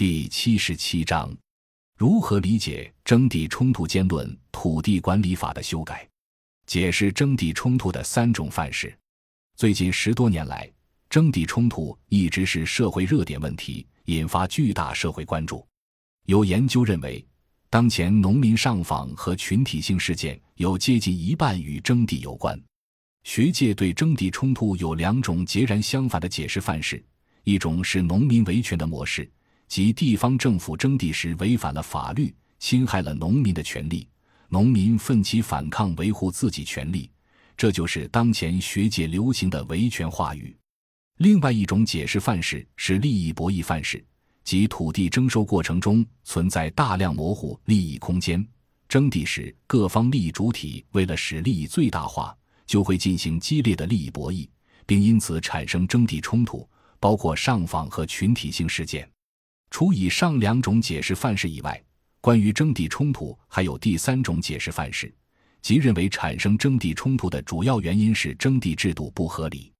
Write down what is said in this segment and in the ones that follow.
第七十七章：如何理解征地冲突兼论土地管理法的修改？解释征地冲突的三种范式。最近十多年来，征地冲突一直是社会热点问题，引发巨大社会关注。有研究认为，当前农民上访和群体性事件有接近一半与征地有关。学界对征地冲突有两种截然相反的解释范式：一种是农民维权的模式，即地方政府征地时违反了法律，侵害了农民的权利，农民奋起反抗，维护自己权利，这就是当前学界流行的维权话语；另外一种解释范式是利益博弈范式，即土地征收过程中存在大量模糊利益空间，征地时各方利益主体为了使利益最大化。就会进行激烈的利益博弈，并因此产生征地冲突，包括上访和群体性事件。除以上两种解释范式以外，关于征地冲突还有第三种解释范式，即认为产生征地冲突的主要原因是征地制度不合理。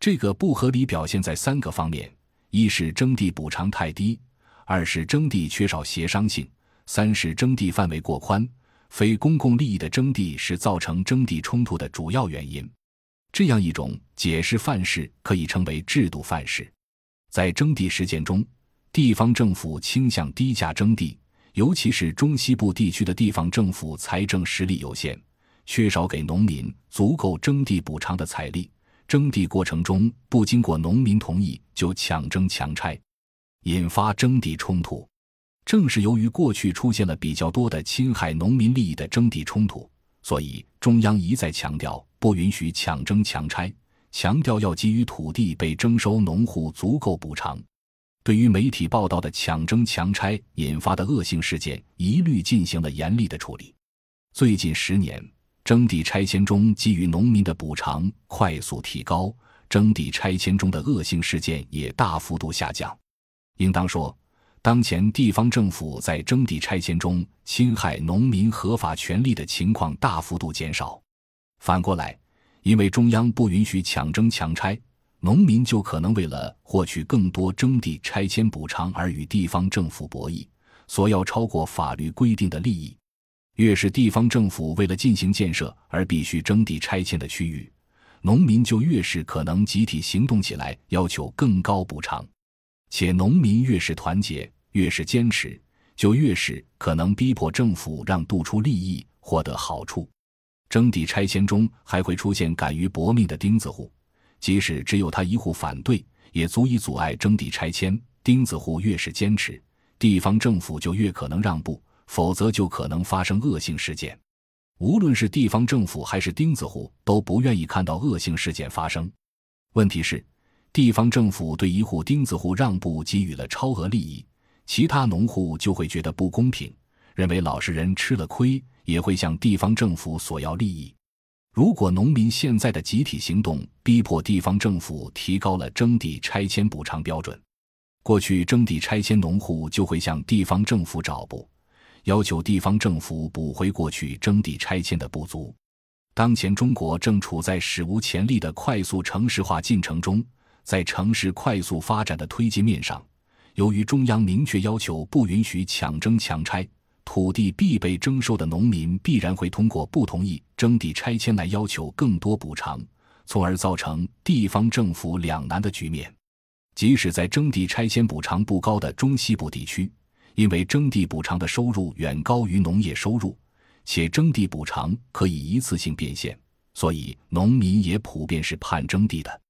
这个不合理表现在三个方面：一是征地补偿太低；二是征地缺少协商性；三是征地范围过宽。非公共利益的征地是造成征地冲突的主要原因。这样一种解释范式可以称为制度范式。在征地实践中，地方政府倾向低价征地，尤其是中西部地区的地方政府财政实力有限，缺少给农民足够征地补偿的财力。征地过程中不经过农民同意就强征强拆，引发征地冲突。正是由于过去出现了比较多的侵害农民利益的征地冲突，所以中央一再强调不允许强征强拆，强调要给予土地被征收农户足够补偿。对于媒体报道的强征强拆引发的恶性事件，一律进行了严厉的处理。最近十年，征地拆迁中给予农民的补偿快速提高，征地拆迁中的恶性事件也大幅度下降。应当说。当前地方政府在征地拆迁中侵害农民合法权利的情况大幅度减少。反过来，因为中央不允许强征强拆，农民就可能为了获取更多征地拆迁补偿而与地方政府博弈，索要超过法律规定的利益。越是地方政府为了进行建设而必须征地拆迁的区域，农民就越是可能集体行动起来，要求更高补偿。且农民越是团结。越是坚持，就越是可能逼迫政府让渡出利益，获得好处。征地拆迁中还会出现敢于搏命的钉子户，即使只有他一户反对，也足以阻碍征地拆迁。钉子户越是坚持，地方政府就越可能让步，否则就可能发生恶性事件。无论是地方政府还是钉子户，都不愿意看到恶性事件发生。问题是，地方政府对一户钉子户让步，给予了超额利益。其他农户就会觉得不公平，认为老实人吃了亏，也会向地方政府索要利益。如果农民现在的集体行动逼迫地方政府提高了征地拆迁补偿标准，过去征地拆迁农户就会向地方政府找补，要求地方政府补回过去征地拆迁的不足。当前中国正处在史无前例的快速城市化进程中，在城市快速发展的推进面上。由于中央明确要求不允许强征强拆，土地必被征收的农民必然会通过不同意征地拆迁来要求更多补偿，从而造成地方政府两难的局面。即使在征地拆迁补偿不高的中西部地区，因为征地补偿的收入远高于农业收入，且征地补偿可以一次性变现，所以农民也普遍是盼征地的。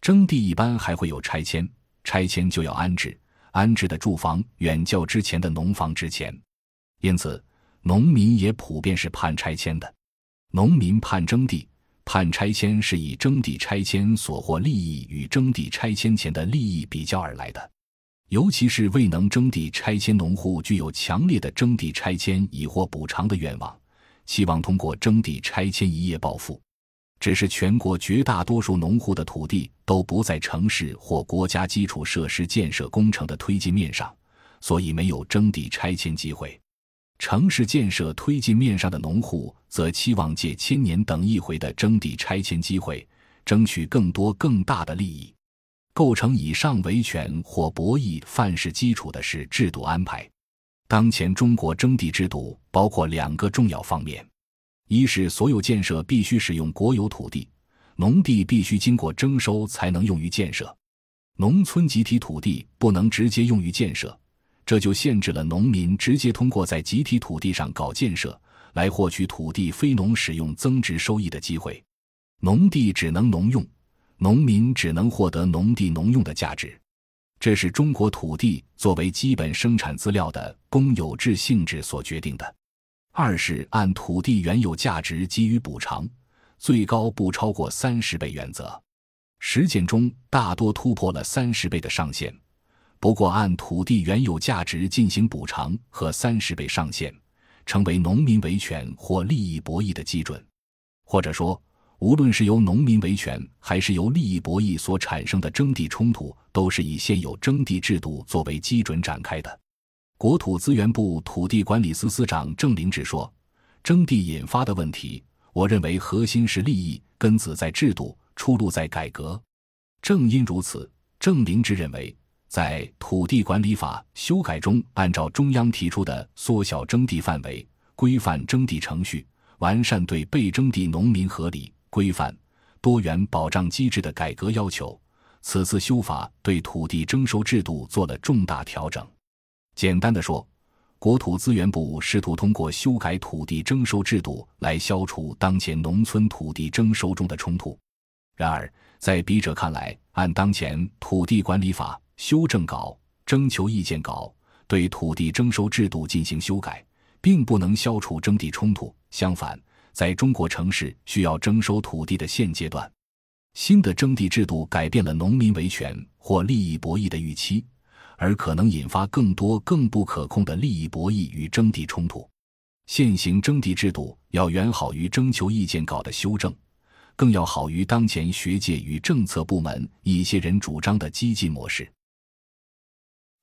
征地一般还会有拆迁，拆迁就要安置。安置的住房远较之前的农房值钱，因此农民也普遍是盼拆迁的。农民盼征地、盼拆迁，是以征地拆迁所获利益与征地拆迁前的利益比较而来的。尤其是未能征地拆迁农户，具有强烈的征地拆迁以获补偿的愿望，希望通过征地拆迁一夜暴富。只是全国绝大多数农户的土地都不在城市或国家基础设施建设工程的推进面上，所以没有征地拆迁机会。城市建设推进面上的农户则期望借千年等一回的征地拆迁机会，争取更多更大的利益。构成以上维权或博弈范式基础的是制度安排。当前中国征地制度包括两个重要方面：一是所有建设必须使用国有土地，农地必须经过征收才能用于建设；农村集体土地不能直接用于建设，这就限制了农民直接通过在集体土地上搞建设来获取土地非农使用增值收益的机会。农地只能农用。农民只能获得农地农用的价值，这是中国土地作为基本生产资料的公有制性质所决定的。二是按土地原有价值给予补偿，最高不超过三十倍原则。实践中大多突破了三十倍的上限。不过，按土地原有价值进行补偿和三十倍上限，成为农民维权或利益博弈的基准，或者说。无论是由农民维权，还是由利益博弈所产生的征地冲突，都是以现有征地制度作为基准展开的。国土资源部土地管理司司长郑灵芝说：“征地引发的问题，我认为核心是利益，根子在制度，出路在改革。正因如此，郑灵芝认为，在土地管理法修改中，按照中央提出的缩小征地范围、规范征地程序、完善对被征地农民合理。”规范多元保障机制的改革要求，此次修法对土地征收制度做了重大调整。简单的说，国土资源部试图通过修改土地征收制度来消除当前农村土地征收中的冲突。然而，在笔者看来，按当前土地管理法修正稿、征求意见稿对土地征收制度进行修改，并不能消除征地冲突，相反。在中国城市需要征收土地的现阶段，新的征地制度改变了农民维权或利益博弈的预期，而可能引发更多更不可控的利益博弈与征地冲突。现行征地制度要远好于征求意见稿的修正，更要好于当前学界与政策部门一些人主张的激进模式。